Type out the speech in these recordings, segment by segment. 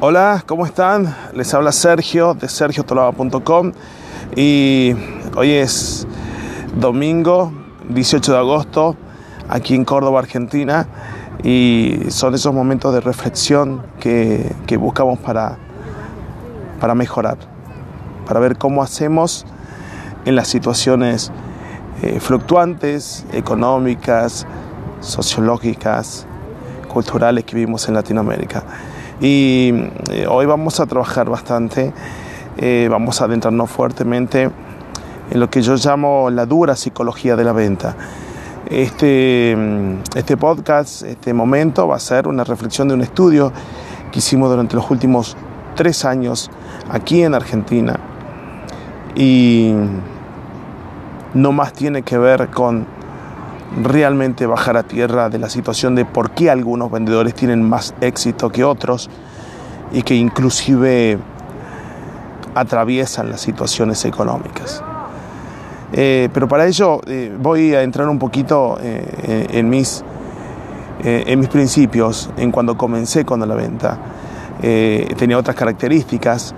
Hola, ¿cómo están? Les habla Sergio de sergiotolaba.com y hoy es domingo 18 de agosto aquí en Córdoba, Argentina y son esos momentos de reflexión que, buscamos para, para mejorar, para ver cómo hacemos en las situaciones eh, fluctuantes, económicas, sociológicas, culturales que vivimos en Latinoamérica. Y eh, hoy vamos a trabajar bastante, eh, vamos a adentrarnos fuertemente en lo que yo llamo la dura psicología de la venta. Este, este podcast, este momento va a ser una reflexión de un estudio que hicimos durante los últimos tres años aquí en Argentina y no más tiene que ver con realmente bajar a tierra de la situación de por qué algunos vendedores tienen más éxito que otros y que inclusive atraviesan las situaciones económicas. Eh, pero para ello eh, voy a entrar un poquito eh, en, mis, en mis principios, en cuando comencé con la venta. tenía otras características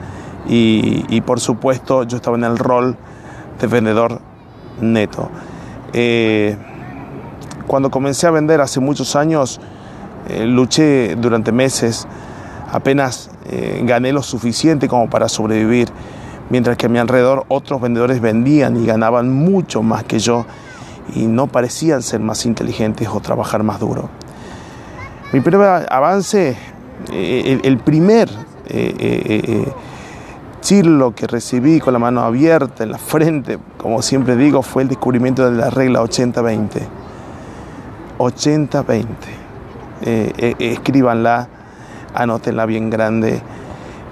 y, y, por supuesto yo estaba en el rol de vendedor neto. Cuando comencé a vender hace muchos años, eh, luché durante meses, apenas eh, gané lo suficiente como para sobrevivir, mientras que a mi alrededor otros vendedores vendían y ganaban mucho más que yo y no parecían ser más inteligentes o trabajar más duro. Mi primer avance, eh, el, primer chirlo que recibí con la mano abierta en la frente, como siempre digo, fue el descubrimiento de la regla 80-20. 80-20. Eh, eh, escríbanla, anótenla bien grande,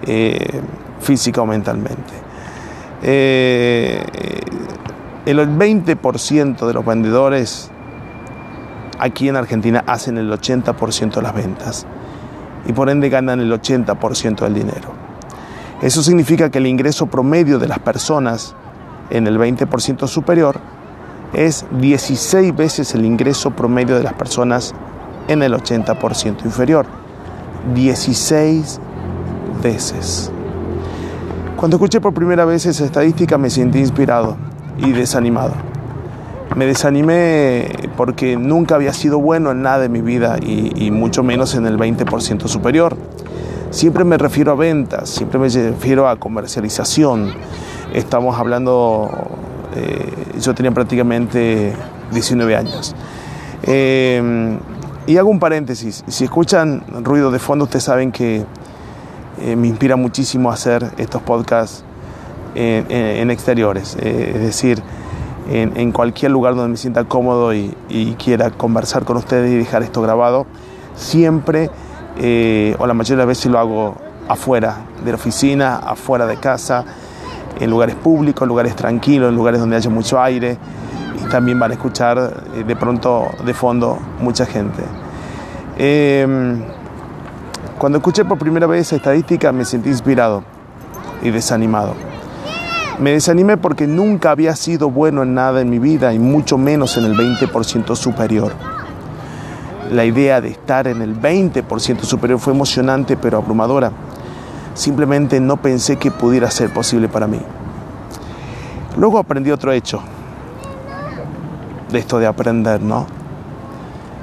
eh, física o mentalmente. el 20% de los vendedores aquí en Argentina hacen el 80% de las ventas y por ende ganan el 80% del dinero. Eso significa que el ingreso promedio de las personas en el 20% superior es 16 veces el ingreso promedio de las personas en el 80% inferior. 16 veces. Cuando escuché por primera vez esa estadística me sentí inspirado y desanimado. Me desanimé porque nunca había sido bueno en nada en mi vida y, mucho menos en el 20% superior. Siempre me refiero a ventas, siempre me refiero a comercialización. Estamos hablando eh, yo tenía prácticamente 19 años. Eh, y hago un paréntesis, si escuchan ruido de fondo, ustedes saben que eh, me inspira muchísimo hacer estos podcasts en, exteriores, es decir, en, cualquier lugar donde me sienta cómodo y, y, quiera conversar con ustedes y dejar esto grabado, siempre o la mayoría de las veces lo hago afuera de la oficina, afuera de casa, en lugares públicos, en lugares tranquilos, en lugares donde haya mucho aire y también van a escuchar eh, de pronto de fondo mucha gente. Em, cuando escuché por primera vez esa estadística me sentí inspirado y desanimado. Me desanimé porque nunca había sido bueno en nada en mi vida y mucho menos en el 20% superior. La idea de estar en el 20% superior fue emocionante pero abrumadora simplemente no pensé que pudiera ser posible para mí. Luego aprendí otro hecho de esto de aprender, ¿no?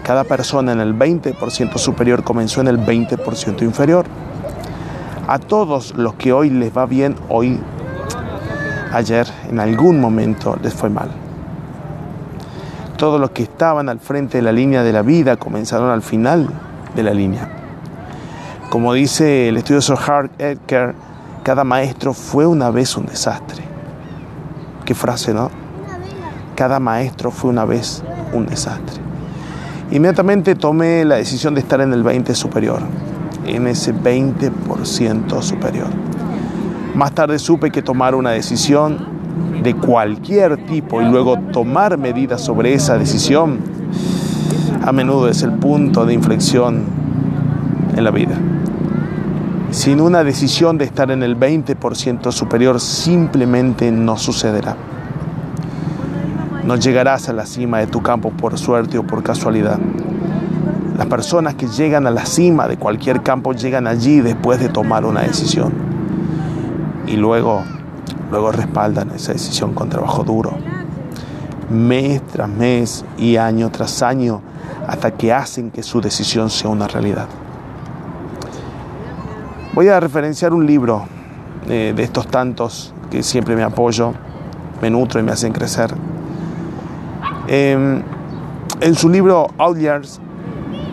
Cada persona en el 20% superior comenzó en el 20% inferior. A todos los que hoy les va bien, hoy, ayer, en algún momento les fue mal. Todos los que estaban al frente de la línea de la vida comenzaron al final de la línea. Como dice el estudioso Hart Edgar, cada maestro fue una vez un desastre. Qué frase, ¿no? Cada maestro fue una vez un desastre. Inmediatamente tomé la decisión de estar en el 20 superior, en ese 20% superior. Más tarde supe que tomar una decisión de cualquier tipo y luego tomar medidas sobre esa decisión a menudo es el punto de inflexión en la vida. Sin una decisión de estar en el 20% superior simplemente no sucederá. No llegarás a la cima de tu campo por suerte o por casualidad. Las personas que llegan a la cima de cualquier campo llegan allí después de tomar una decisión. Y luego, luego respaldan esa decisión con trabajo duro. Mes tras mes y año tras año hasta que hacen que su decisión sea una realidad. Voy a referenciar un libro eh, de estos tantos que siempre me apoyo, me nutro y me hacen crecer. Em, en su libro Outliers,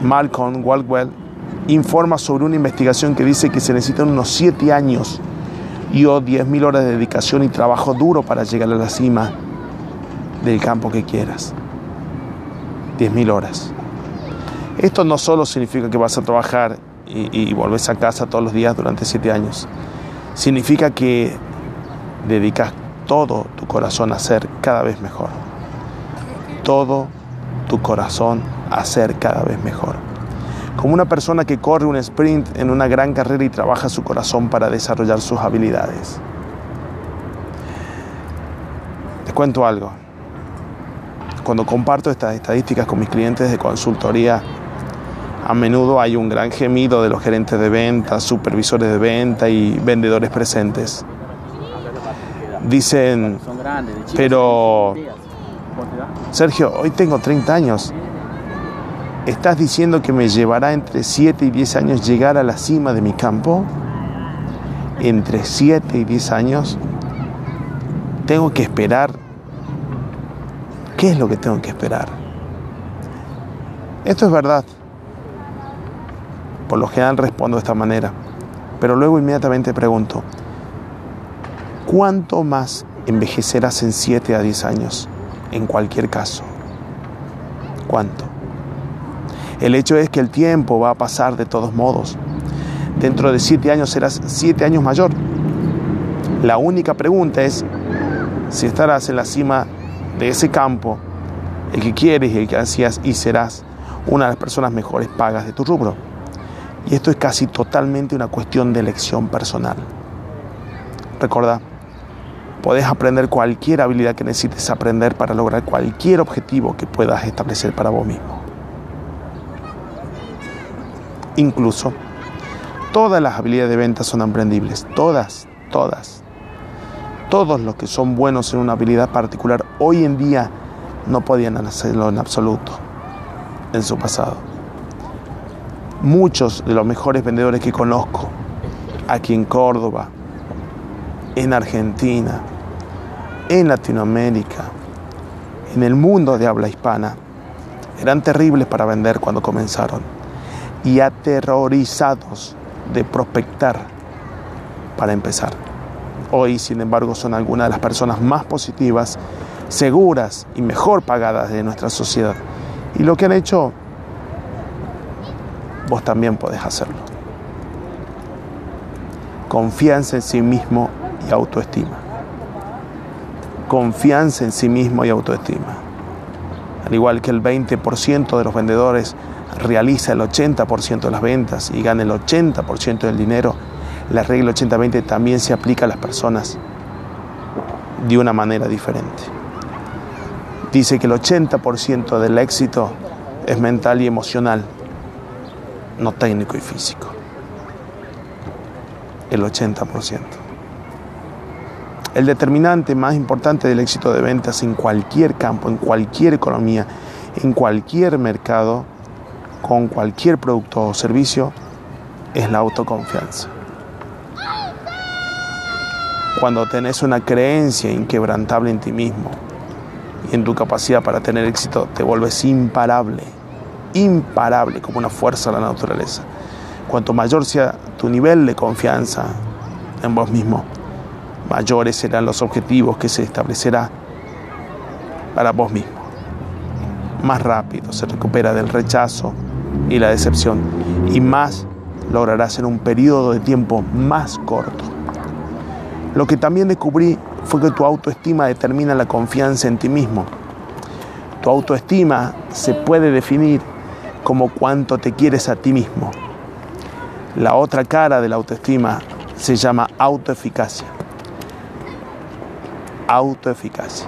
Malcolm Waldwell informa sobre una investigación que dice que se necesitan unos 7 años y o 10.000 horas de dedicación y trabajo duro para llegar a la cima del campo que quieras. 10.000 horas. Esto no solo significa que vas a trabajar y, y volvés a casa todos los días durante 7 años. Significa que dedicas todo tu corazón a ser cada vez mejor. Todo tu corazón a ser cada vez mejor. Como una persona que corre un sprint en una gran carrera y trabaja su corazón para desarrollar sus habilidades. Te cuento algo. Cuando comparto estas estadísticas con mis clientes de consultoría, a menudo hay un gran gemido de los gerentes de venta, supervisores de venta y vendedores presentes. Dicen, pero Sergio, hoy tengo 30 años. ¿Estás diciendo que me llevará entre 7 y 10 años llegar a la cima de mi campo? Entre 7 y 10 años. Tengo que esperar. ¿Qué es lo que tengo que esperar? Esto es verdad. Por lo general respondo de esta manera. Pero luego inmediatamente pregunto, ¿cuánto más envejecerás en 7 a 10 años? En cualquier caso. ¿Cuánto? El hecho es que el tiempo va a pasar de todos modos. Dentro de 7 años serás 7 años mayor. La única pregunta es si estarás en la cima de ese campo, el que quieres y el que ansías, y serás una de las personas mejores pagas de tu rubro. Y esto es casi totalmente una cuestión de elección personal. Recuerda, podés aprender cualquier habilidad que necesites aprender para lograr cualquier objetivo que puedas establecer para vos mismo. Incluso, todas las habilidades de venta son aprendibles, todas, todas. Todos los que son buenos en una habilidad particular hoy en día no podían hacerlo en absoluto en su pasado muchos de los mejores vendedores que conozco aquí en Córdoba, en Argentina, en Latinoamérica, en el mundo de habla hispana, eran terribles para vender cuando comenzaron y aterrorizados de prospectar para empezar. Hoy, sin embargo, son algunas de las personas más positivas, seguras y mejor pagadas de nuestra sociedad. Y lo que han hecho vos también podés hacerlo. Confianza en sí mismo y autoestima. Confianza en sí mismo y autoestima. Al igual que el 20% de los vendedores realiza el 80% de las ventas y gana el 80% del dinero, la regla 80-20 también se aplica a las personas de una manera diferente. Dice que el 80% del éxito es mental y emocional no técnico y físico. El 80%. El determinante más importante del éxito de ventas en cualquier campo, en cualquier economía, en cualquier mercado, con cualquier producto o servicio, es la autoconfianza. Cuando tenés una creencia inquebrantable en ti mismo y en tu capacidad para tener éxito, te vuelves imparable imparable como una fuerza de la naturaleza. Cuanto mayor sea tu nivel de confianza en vos mismo, mayores serán los objetivos que se establecerá para vos mismo. Más rápido se recupera del rechazo y la decepción y más lograrás en un periodo de tiempo más corto. Lo que también descubrí fue que tu autoestima determina la confianza en ti mismo. Tu autoestima se puede definir como cuánto te quieres a ti mismo. La otra cara de la autoestima se llama autoeficacia. Autoeficacia.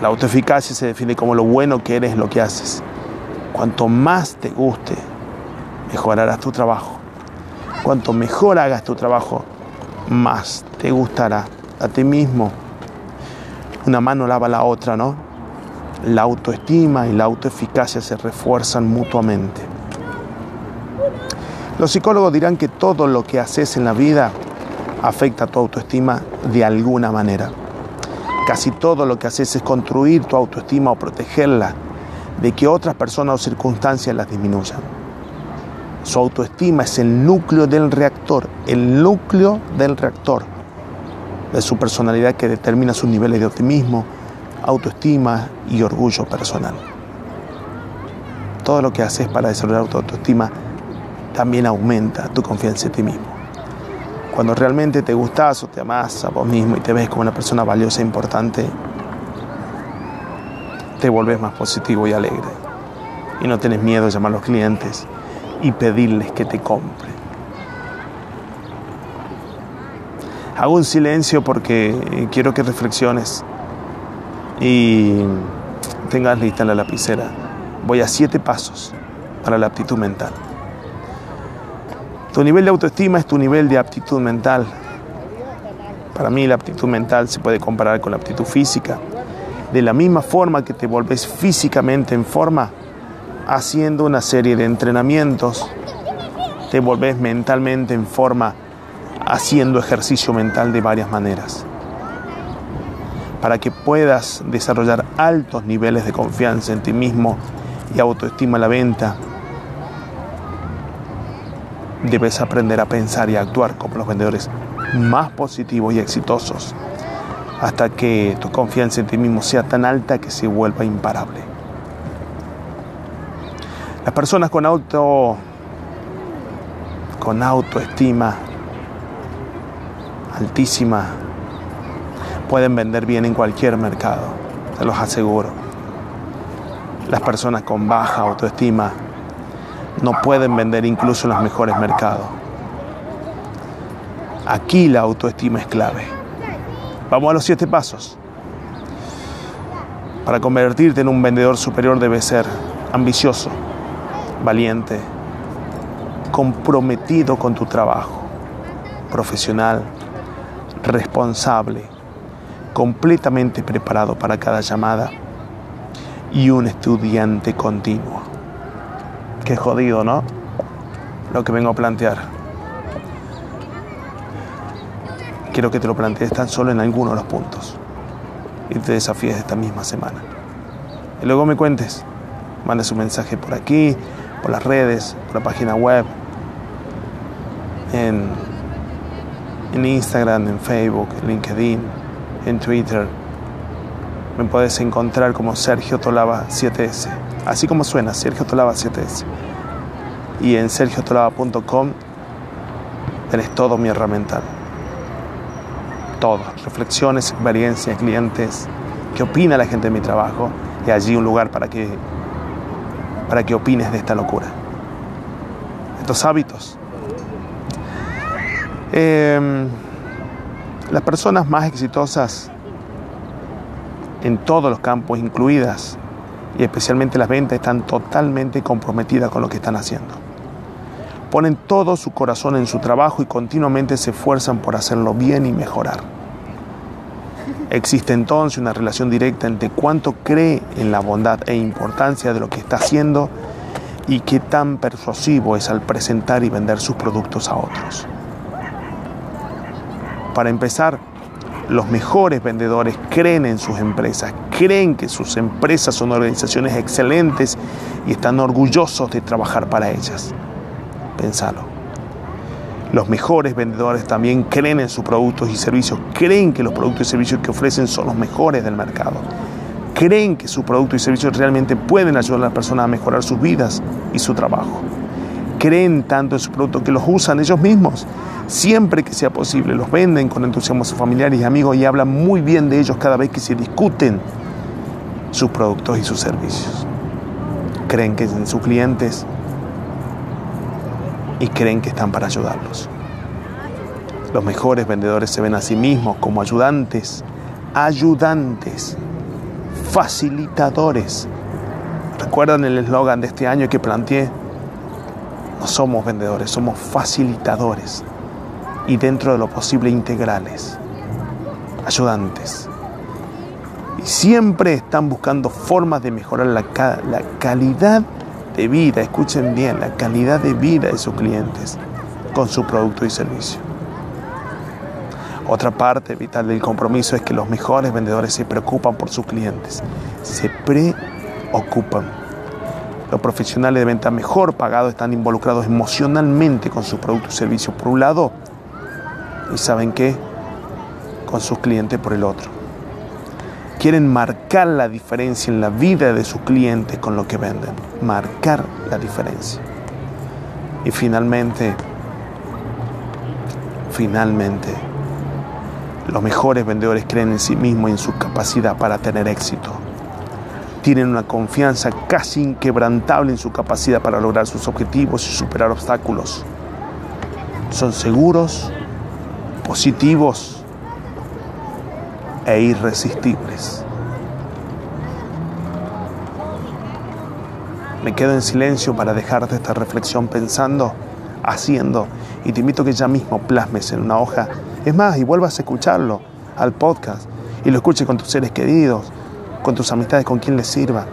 La autoeficacia se define como lo bueno que eres lo que haces. Cuanto más te guste, mejorarás tu trabajo. Cuanto mejor hagas tu trabajo, más te gustará a ti mismo. Una mano lava la otra, ¿no? La autoestima y la autoeficacia se refuerzan mutuamente. Los psicólogos dirán que todo lo que haces en la vida afecta a tu autoestima de alguna manera. Casi todo lo que haces es construir tu autoestima o protegerla de que otras personas o circunstancias las disminuyan. Su autoestima es el núcleo del reactor, el núcleo del reactor de su personalidad que determina sus niveles de optimismo, autoestima y orgullo personal. Todo lo que haces para desarrollar tu autoestima también aumenta tu confianza en ti mismo. Cuando realmente te gustas o te amas a vos mismo y te ves como una persona valiosa e importante, te volvés más positivo y alegre. Y no tienes miedo de llamar a los clientes y pedirles que te compren. Hago un silencio porque quiero que reflexiones y tengas lista la lapicera. Voy a siete pasos para la aptitud mental. Tu nivel de autoestima es tu nivel de aptitud mental. Para mí la aptitud mental se puede comparar con la aptitud física. De la misma forma que te volves físicamente en forma, haciendo una serie de entrenamientos, te volvés mentalmente en forma, haciendo ejercicio mental de varias maneras. Para que puedas desarrollar altos niveles de confianza en ti mismo y autoestima a la venta, debes aprender a pensar y a actuar como los vendedores más positivos y exitosos hasta que tu confianza en ti mismo sea tan alta que se vuelva imparable. Las personas con auto con autoestima altísima pueden vender bien en cualquier mercado, te los aseguro. Las personas con baja autoestima no pueden vender incluso en los mejores mercados. Aquí la autoestima es clave. Vamos a los siete pasos. Para convertirte en un vendedor superior debes ser ambicioso, valiente, comprometido con tu trabajo, profesional, responsable, completamente preparado para cada llamada y un estudiante continuo. Qué jodido, ¿no? Lo que vengo a plantear. Quiero que te lo plantees tan solo en alguno de los puntos y te desafíes esta misma semana. Y luego me cuentes, mandes un mensaje por aquí, por las redes, por la página web, en, en Instagram, en Facebook, en LinkedIn, en Twitter. Me puedes encontrar como Sergio Tolava 7S así como suena, Sergio Tolava 7S. Y en sergiotolava.com tenés todo mi herramental. Todo, reflexiones, experiencias, clientes, qué opina la gente de mi trabajo y allí un lugar para que, para que opines de esta locura. Estos hábitos. Em, las personas más exitosas en todos los campos, incluidas y especialmente las ventas están totalmente comprometidas con lo que están haciendo. Ponen todo su corazón en su trabajo y continuamente se esfuerzan por hacerlo bien y mejorar. Existe entonces una relación directa entre cuánto cree en la bondad e importancia de lo que está haciendo y qué tan persuasivo es al presentar y vender sus productos a otros. Para empezar, los mejores vendedores creen en sus empresas, creen que sus empresas son organizaciones excelentes y están orgullosos de trabajar para ellas. Pensalo. Los mejores vendedores también creen en sus productos y servicios, creen que los productos y servicios que ofrecen son los mejores del mercado. Creen que sus productos y servicios realmente pueden ayudar a las personas a mejorar sus vidas y su trabajo. Creen tanto en sus productos que los usan ellos mismos siempre que sea posible. Los venden con entusiasmo a sus familiares y amigos y hablan muy bien de ellos cada vez que se discuten sus productos y sus servicios. Creen que en sus clientes y creen que están para ayudarlos. Los mejores vendedores se ven a sí mismos como ayudantes, ayudantes, facilitadores. ¿Recuerdan el eslogan de este año que planteé? No somos vendedores, somos facilitadores y dentro de lo posible integrales, ayudantes. Y siempre están buscando formas de mejorar la, la calidad de vida, escuchen bien, la calidad de vida de sus clientes con su producto y servicio. Otra parte vital del compromiso es que los mejores vendedores se preocupan por sus clientes, se preocupan. Los profesionales de venta mejor pagados están involucrados emocionalmente con su producto y servicio por un lado y saben qué, con sus clientes por el otro. Quieren marcar la diferencia en la vida de sus clientes con lo que venden, marcar la diferencia. Y finalmente, finalmente, los mejores vendedores creen en sí mismos y en su capacidad para tener éxito. Tienen una confianza casi inquebrantable en su capacidad para lograr sus objetivos y superar obstáculos. Son seguros, positivos e irresistibles. Me quedo en silencio para dejarte esta reflexión pensando, haciendo, y te invito a que ya mismo plasmes en una hoja. Es más, y vuelvas a escucharlo al podcast y lo escuches con tus seres queridos, con tus amistades, con quien les sirva.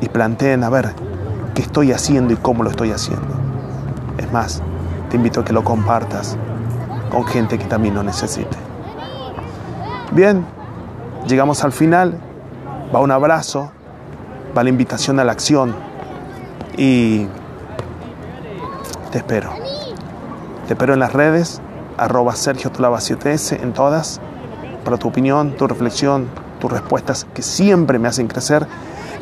Y planteen a ver qué estoy haciendo y cómo lo estoy haciendo. Es más, te invito a que lo compartas con gente que también lo necesite. Bien, llegamos al final, va un abrazo, va la invitación a la acción y te espero. Te espero en las redes, arroba Sergio Tolaba 7S en todas, para tu opinión, tu reflexión, tus respuestas que siempre me hacen crecer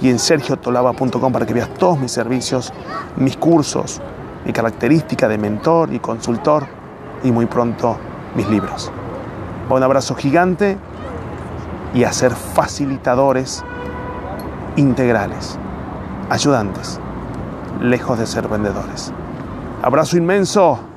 y en sergiotolaba.com para que veas todos mis servicios, mis cursos, mi característica de mentor y consultor y muy pronto mis libros. Un abrazo gigante y a ser facilitadores integrales, ayudantes, lejos de ser vendedores. Abrazo inmenso.